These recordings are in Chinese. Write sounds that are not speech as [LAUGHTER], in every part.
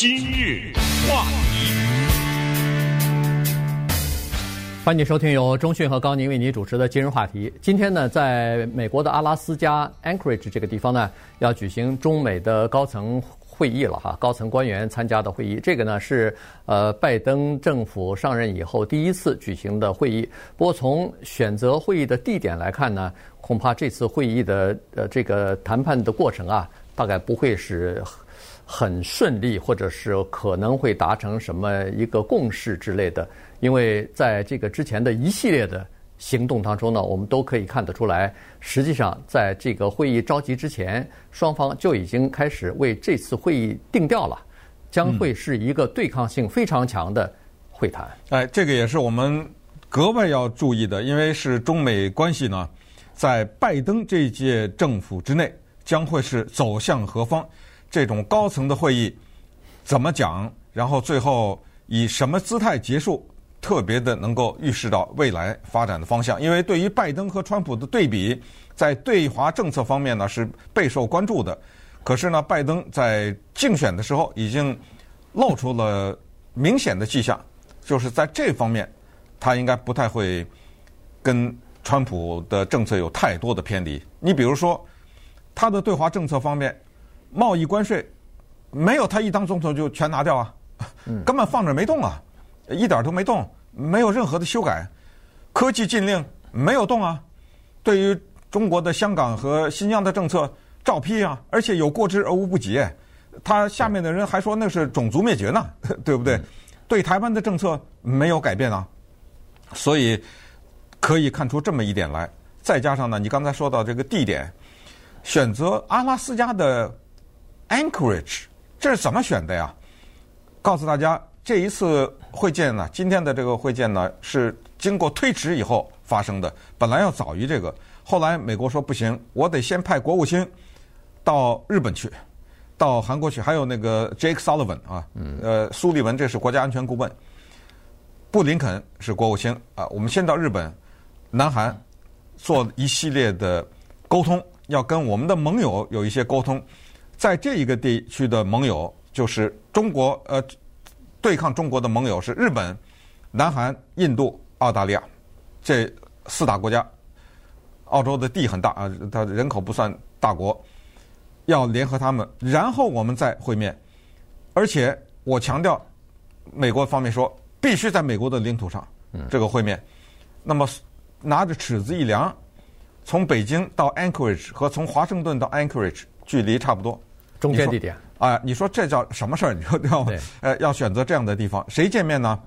今日话题，欢迎收听由中讯和高宁为您主持的今日话题。今天呢，在美国的阿拉斯加 Anchorage 这个地方呢，要举行中美的高层会议了哈，高层官员参加的会议。这个呢是呃拜登政府上任以后第一次举行的会议。不过从选择会议的地点来看呢，恐怕这次会议的呃这个谈判的过程啊，大概不会是。很顺利，或者是可能会达成什么一个共识之类的，因为在这个之前的一系列的行动当中呢，我们都可以看得出来，实际上在这个会议召集之前，双方就已经开始为这次会议定调了，将会是一个对抗性非常强的会谈。哎，这个也是我们格外要注意的，因为是中美关系呢，在拜登这一届政府之内将会是走向何方。这种高层的会议怎么讲？然后最后以什么姿态结束？特别的能够预示到未来发展的方向。因为对于拜登和川普的对比，在对华政策方面呢是备受关注的。可是呢，拜登在竞选的时候已经露出了明显的迹象，就是在这方面他应该不太会跟川普的政策有太多的偏离。你比如说他的对华政策方面。贸易关税没有他一当总统就全拿掉啊，根本放着没动啊，一点都没动，没有任何的修改。科技禁令没有动啊，对于中国的香港和新疆的政策照批啊，而且有过之而无不及。他下面的人还说那是种族灭绝呢，[LAUGHS] 对不对？对台湾的政策没有改变啊，所以可以看出这么一点来。再加上呢，你刚才说到这个地点，选择阿拉斯加的。Anchorage，这是怎么选的呀？告诉大家，这一次会见呢，今天的这个会见呢，是经过推迟以后发生的。本来要早于这个，后来美国说不行，我得先派国务卿到日本去，到韩国去，还有那个 Jake Sullivan 啊，呃，苏利文这是国家安全顾问，布林肯是国务卿啊。我们先到日本、南韩做一系列的沟通，要跟我们的盟友有一些沟通。在这一个地区的盟友就是中国，呃，对抗中国的盟友是日本、南韩、印度、澳大利亚这四大国家。澳洲的地很大啊，它人口不算大国，要联合他们，然后我们再会面。而且我强调，美国方面说必须在美国的领土上这个会面。那么拿着尺子一量，从北京到 Anchorage 和从华盛顿到 Anchorage 距离差不多。中间地点啊，你说这叫什么事儿？你说要呃要选择这样的地方，谁见面呢？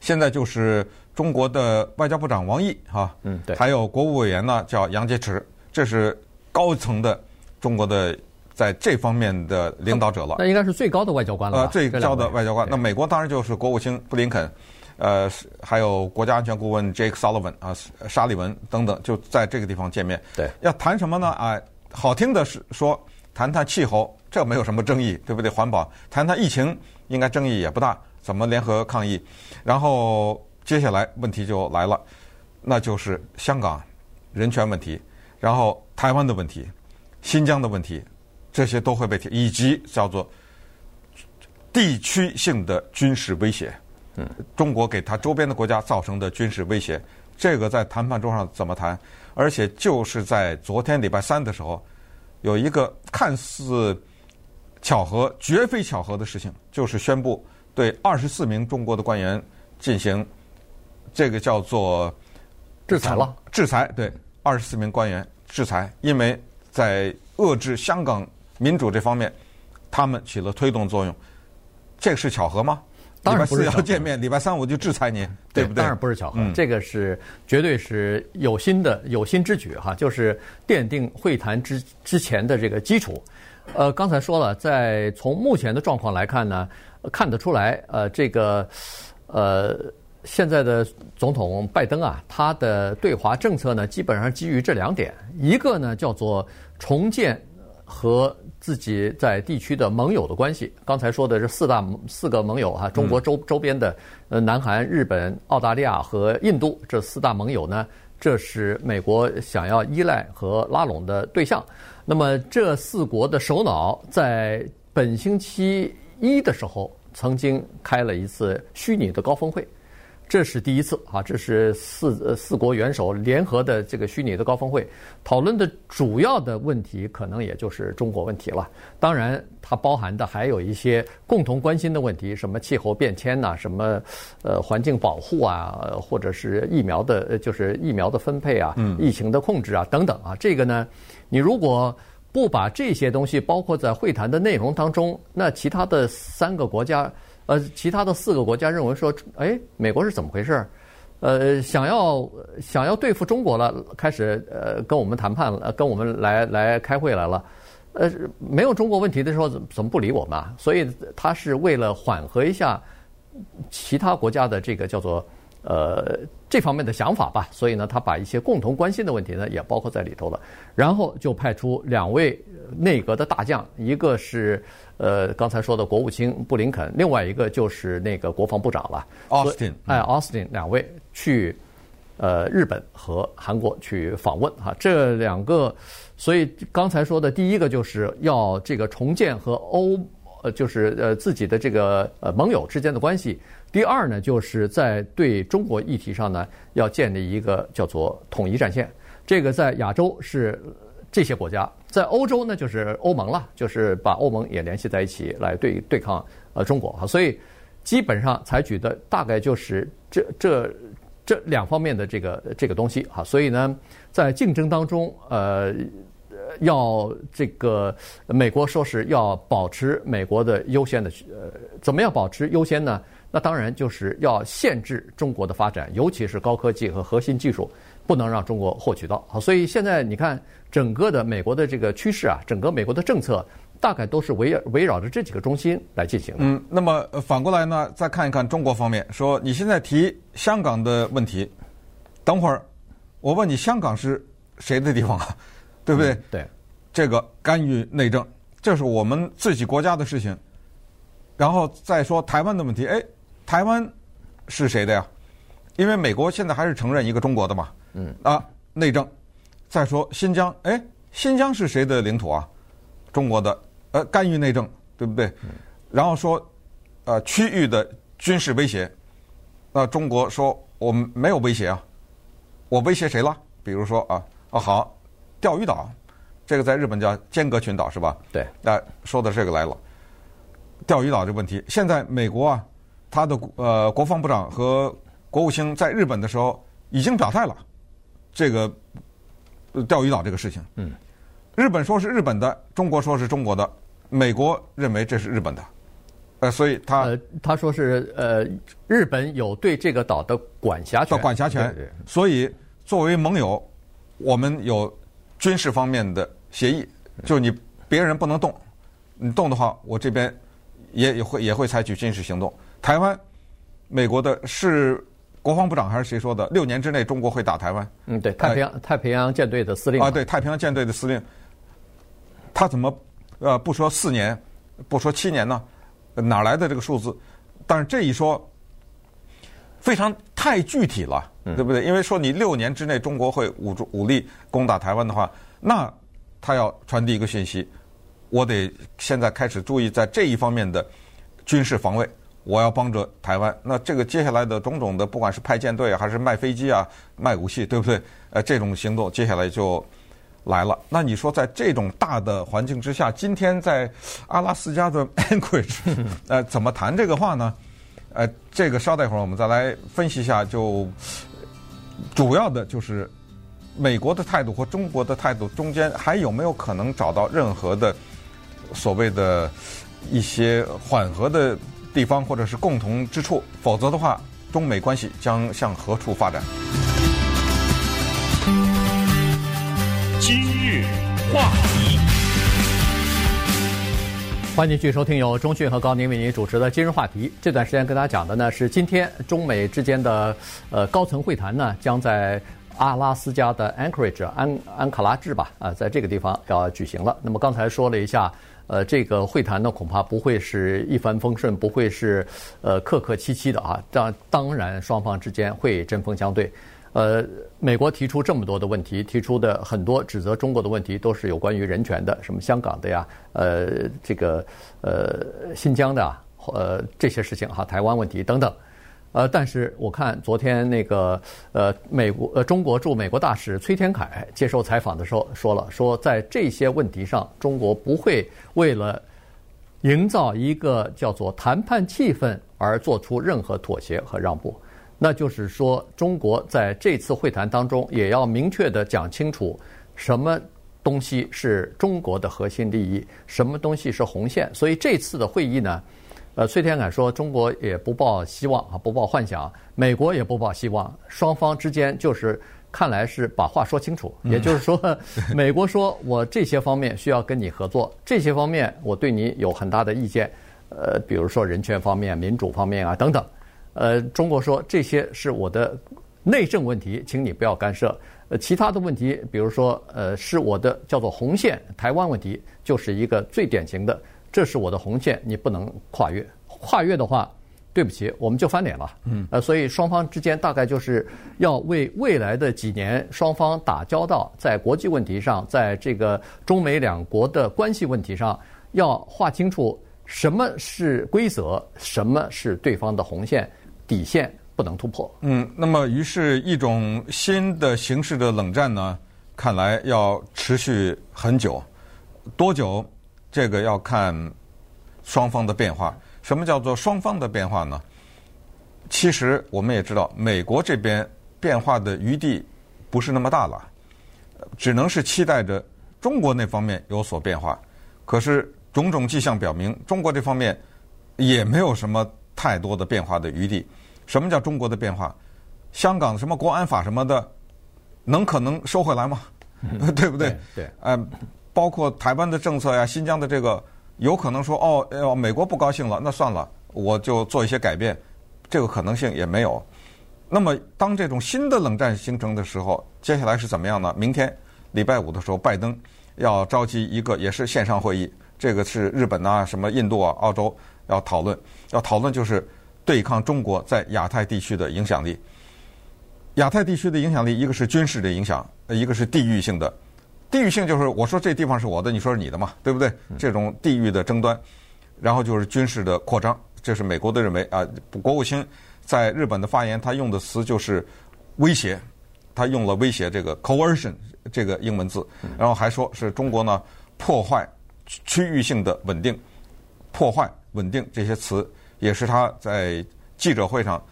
现在就是中国的外交部长王毅哈，嗯，对，还有国务委员呢叫杨洁篪，这是高层的中国的在这方面的领导者了。那应该是最高的外交官了。呃，最高的外交官。那美国当然就是国务卿布林肯，呃，还有国家安全顾问 Jake Sullivan 啊，沙利文等等，就在这个地方见面。对，要谈什么呢？啊，好听的是说。谈谈气候，这没有什么争议，对不对？环保，谈谈疫情，应该争议也不大。怎么联合抗疫？然后接下来问题就来了，那就是香港人权问题，然后台湾的问题，新疆的问题，这些都会被提，以及叫做地区性的军事威胁。嗯，中国给他周边的国家造成的军事威胁，这个在谈判桌上怎么谈？而且就是在昨天礼拜三的时候。有一个看似巧合，绝非巧合的事情，就是宣布对二十四名中国的官员进行这个叫做制裁了。制裁，对，二十四名官员制裁，因为在遏制香港民主这方面，他们起了推动作用。这个是巧合吗？当然不是要见面，礼拜三我就制裁您，对不对？当然不是巧合，嗯、这个是绝对是有心的有心之举哈，就是奠定会谈之之前的这个基础。呃，刚才说了，在从目前的状况来看呢，看得出来，呃，这个呃现在的总统拜登啊，他的对华政策呢，基本上基于这两点，一个呢叫做重建和。自己在地区的盟友的关系，刚才说的是四大四个盟友哈，中国周周边的呃南韩、日本、澳大利亚和印度这四大盟友呢，这是美国想要依赖和拉拢的对象。那么这四国的首脑在本星期一的时候曾经开了一次虚拟的高峰会。这是第一次啊！这是四呃四国元首联合的这个虚拟的高峰会，讨论的主要的问题可能也就是中国问题了。当然，它包含的还有一些共同关心的问题，什么气候变迁呐，什么呃环境保护啊，或者是疫苗的，就是疫苗的分配啊，疫情的控制啊等等啊。这个呢，你如果不把这些东西包括在会谈的内容当中，那其他的三个国家。呃，其他的四个国家认为说，哎，美国是怎么回事？呃，想要想要对付中国了，开始呃跟我们谈判了，跟我们来来开会来了。呃，没有中国问题的时候，怎怎么不理我们啊？所以他是为了缓和一下其他国家的这个叫做呃这方面的想法吧。所以呢，他把一些共同关心的问题呢也包括在里头了，然后就派出两位内阁的大将，一个是。呃，刚才说的国务卿布林肯，另外一个就是那个国防部长了，Austin，哎，Austin 两位去呃日本和韩国去访问哈，这两个，所以刚才说的第一个就是要这个重建和欧呃就是呃自己的这个呃盟友之间的关系，第二呢就是在对中国议题上呢要建立一个叫做统一战线，这个在亚洲是。这些国家在欧洲呢，就是欧盟了，就是把欧盟也联系在一起来对对抗呃中国哈，所以基本上采取的大概就是这这这两方面的这个这个东西哈，所以呢，在竞争当中呃要这个美国说是要保持美国的优先的呃，怎么样保持优先呢？那当然就是要限制中国的发展，尤其是高科技和核心技术。不能让中国获取到好，所以现在你看整个的美国的这个趋势啊，整个美国的政策大概都是围围绕着这几个中心来进行的。嗯，那么反过来呢，再看一看中国方面，说你现在提香港的问题，等会儿我问你，香港是谁的地方啊？对不对？嗯、对，这个干预内政，这是我们自己国家的事情。然后再说台湾的问题，哎，台湾是谁的呀？因为美国现在还是承认一个中国的嘛。嗯啊，内政。再说新疆，哎，新疆是谁的领土啊？中国的，呃，干预内政，对不对？然后说，呃，区域的军事威胁，那中国说我们没有威胁啊，我威胁谁了？比如说啊，啊好，钓鱼岛，这个在日本叫尖阁群岛是吧？对，那说到这个来了，钓鱼岛这问题，现在美国啊，他的呃国防部长和国务卿在日本的时候已经表态了。这个钓鱼岛这个事情，嗯，日本说是日本的，中国说是中国的，美国认为这是日本的，呃，所以他呃他说是呃日本有对这个岛的管辖权，管辖权，所以作为盟友，我们有军事方面的协议，就你别人不能动，你动的话，我这边也也会也会采取军事行动。台湾，美国的是。国防部长还是谁说的？六年之内中国会打台湾？嗯，对，太平洋、呃、太平洋舰队的司令啊，对，太平洋舰队的司令，他怎么呃不说四年，不说七年呢？哪来的这个数字？但是这一说非常太具体了，对不对？因为说你六年之内中国会武武力攻打台湾的话，那他要传递一个信息，我得现在开始注意在这一方面的军事防卫。我要帮着台湾，那这个接下来的种种的，不管是派舰队还是卖飞机啊、卖武器，对不对？呃，这种行动接下来就来了。那你说，在这种大的环境之下，今天在阿拉斯加的 [LAUGHS] Anchorage，呃，怎么谈这个话呢？呃，这个稍待一会儿，我们再来分析一下。就主要的就是美国的态度和中国的态度中间，还有没有可能找到任何的所谓的一些缓和的？地方或者是共同之处，否则的话，中美关系将向何处发展？今日话题，欢迎继续收听由钟讯和高宁为您主持的《今日话题》。这段时间跟大家讲的呢是今天中美之间的呃高层会谈呢将在阿拉斯加的 Anchorage 安安卡拉治吧啊，在这个地方要举行了。那么刚才说了一下。呃，这个会谈呢，恐怕不会是一帆风顺，不会是呃客客气气的啊。当当然，双方之间会针锋相对。呃，美国提出这么多的问题，提出的很多指责中国的问题，都是有关于人权的，什么香港的呀，呃，这个呃新疆的啊，呃这些事情哈，台湾问题等等。呃，但是我看昨天那个呃美国呃中国驻美国大使崔天凯接受采访的时候说了，说在这些问题上，中国不会为了营造一个叫做谈判气氛而做出任何妥协和让步。那就是说，中国在这次会谈当中也要明确地讲清楚，什么东西是中国的核心利益，什么东西是红线。所以这次的会议呢？呃，崔天凯说，中国也不抱希望啊，不抱幻想，美国也不抱希望，双方之间就是看来是把话说清楚。也就是说，[LAUGHS] 美国说我这些方面需要跟你合作，这些方面我对你有很大的意见，呃，比如说人权方面、民主方面啊等等。呃，中国说这些是我的内政问题，请你不要干涉。呃，其他的问题，比如说呃，是我的叫做红线，台湾问题就是一个最典型的。这是我的红线，你不能跨越。跨越的话，对不起，我们就翻脸了。嗯，呃，所以双方之间大概就是要为未来的几年双方打交道，在国际问题上，在这个中美两国的关系问题上，要划清楚什么是规则，什么是对方的红线、底线，不能突破。嗯，那么于是，一种新的形式的冷战呢，看来要持续很久，多久？这个要看双方的变化。什么叫做双方的变化呢？其实我们也知道，美国这边变化的余地不是那么大了，只能是期待着中国那方面有所变化。可是种种迹象表明，中国这方面也没有什么太多的变化的余地。什么叫中国的变化？香港什么国安法什么的，能可能收回来吗？嗯、[LAUGHS] 对不对？对，对嗯。包括台湾的政策呀，新疆的这个，有可能说哦，哦，美国不高兴了，那算了，我就做一些改变，这个可能性也没有。那么，当这种新的冷战形成的时候，接下来是怎么样呢？明天礼拜五的时候，拜登要召集一个也是线上会议，这个是日本啊、什么印度啊、澳洲要讨论，要讨论就是对抗中国在亚太地区的影响力。亚太地区的影响力，一个是军事的影响，一个是地域性的。地域性就是我说这地方是我的，你说是你的嘛，对不对？这种地域的争端，然后就是军事的扩张，这是美国的认为啊。国务卿在日本的发言，他用的词就是威胁，他用了威胁这个 coercion 这个英文字，然后还说是中国呢破坏区域性的稳定，破坏稳定这些词也是他在记者会上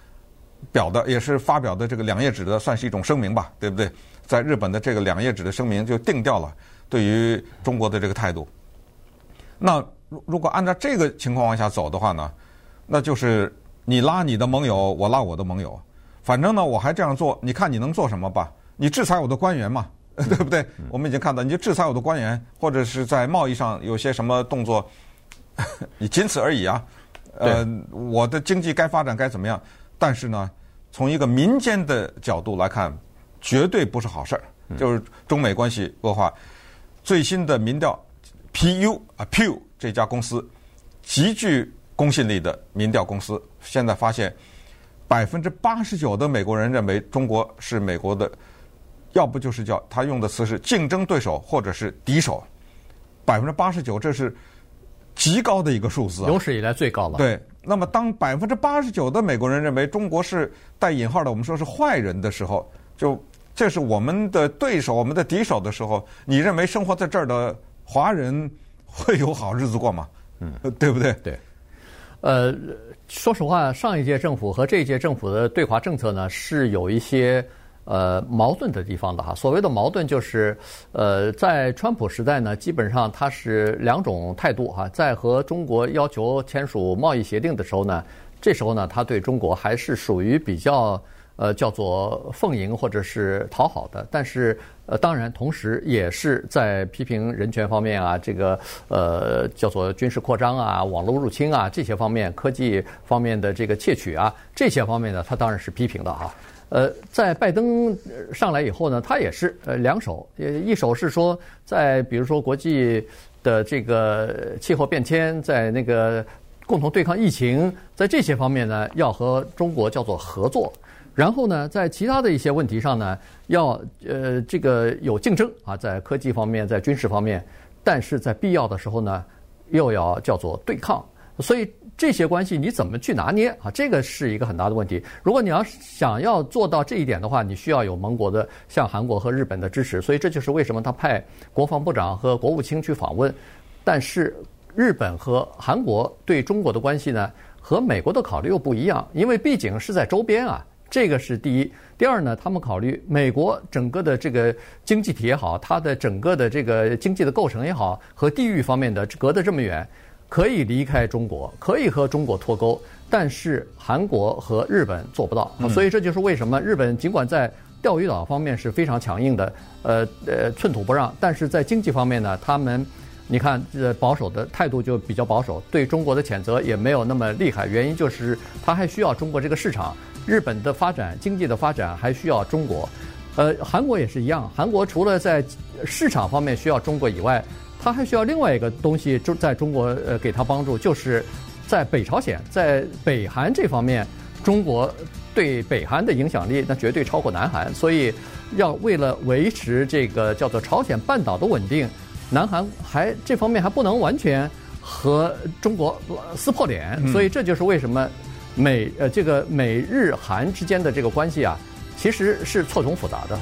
表的，也是发表的这个两页纸的，算是一种声明吧，对不对？在日本的这个两页纸的声明就定掉了对于中国的这个态度。那如如果按照这个情况往下走的话呢，那就是你拉你的盟友，我拉我的盟友，反正呢我还这样做，你看你能做什么吧？你制裁我的官员嘛，[LAUGHS] 对不对？我们已经看到，你就制裁我的官员，或者是在贸易上有些什么动作，[LAUGHS] 你仅此而已啊。呃，我的经济该发展该怎么样？但是呢，从一个民间的角度来看。绝对不是好事儿，就是中美关系恶化。最新的民调，PU 啊 Pew 这家公司极具公信力的民调公司，现在发现百分之八十九的美国人认为中国是美国的，要不就是叫他用的词是竞争对手或者是敌手，百分之八十九，这是极高的一个数字啊，有史以来最高了。对，那么当百分之八十九的美国人认为中国是带引号的，我们说是坏人的时候，就。这是我们的对手，我们的敌手的时候，你认为生活在这儿的华人会有好日子过吗？嗯，对不对？对。呃，说实话，上一届政府和这一届政府的对华政策呢，是有一些呃矛盾的地方的哈。所谓的矛盾就是，呃，在川普时代呢，基本上他是两种态度哈。在和中国要求签署贸易协定的时候呢，这时候呢，他对中国还是属于比较。呃，叫做奉迎或者是讨好的，但是呃，当然同时也是在批评人权方面啊，这个呃叫做军事扩张啊、网络入侵啊这些方面、科技方面的这个窃取啊这些方面呢，他当然是批评的哈。呃，在拜登上来以后呢，他也是呃两手，一手是说在比如说国际的这个气候变迁，在那个共同对抗疫情，在这些方面呢，要和中国叫做合作。然后呢，在其他的一些问题上呢，要呃这个有竞争啊，在科技方面，在军事方面，但是在必要的时候呢，又要叫做对抗。所以这些关系你怎么去拿捏啊？这个是一个很大的问题。如果你要想要做到这一点的话，你需要有盟国的像韩国和日本的支持。所以这就是为什么他派国防部长和国务卿去访问。但是日本和韩国对中国的关系呢，和美国的考虑又不一样，因为毕竟是在周边啊。这个是第一。第二呢，他们考虑美国整个的这个经济体也好，它的整个的这个经济的构成也好，和地域方面的隔得这么远。可以离开中国，可以和中国脱钩，但是韩国和日本做不到，所以这就是为什么日本尽管在钓鱼岛方面是非常强硬的，呃呃寸土不让，但是在经济方面呢，他们你看呃保守的态度就比较保守，对中国的谴责也没有那么厉害，原因就是他还需要中国这个市场，日本的发展经济的发展还需要中国，呃韩国也是一样，韩国除了在市场方面需要中国以外。他还需要另外一个东西，就在中国呃给他帮助，就是在北朝鲜，在北韩这方面，中国对北韩的影响力那绝对超过南韩，所以要为了维持这个叫做朝鲜半岛的稳定，南韩还这方面还不能完全和中国撕破脸，所以这就是为什么美呃这个美日韩之间的这个关系啊，其实是错综复杂的。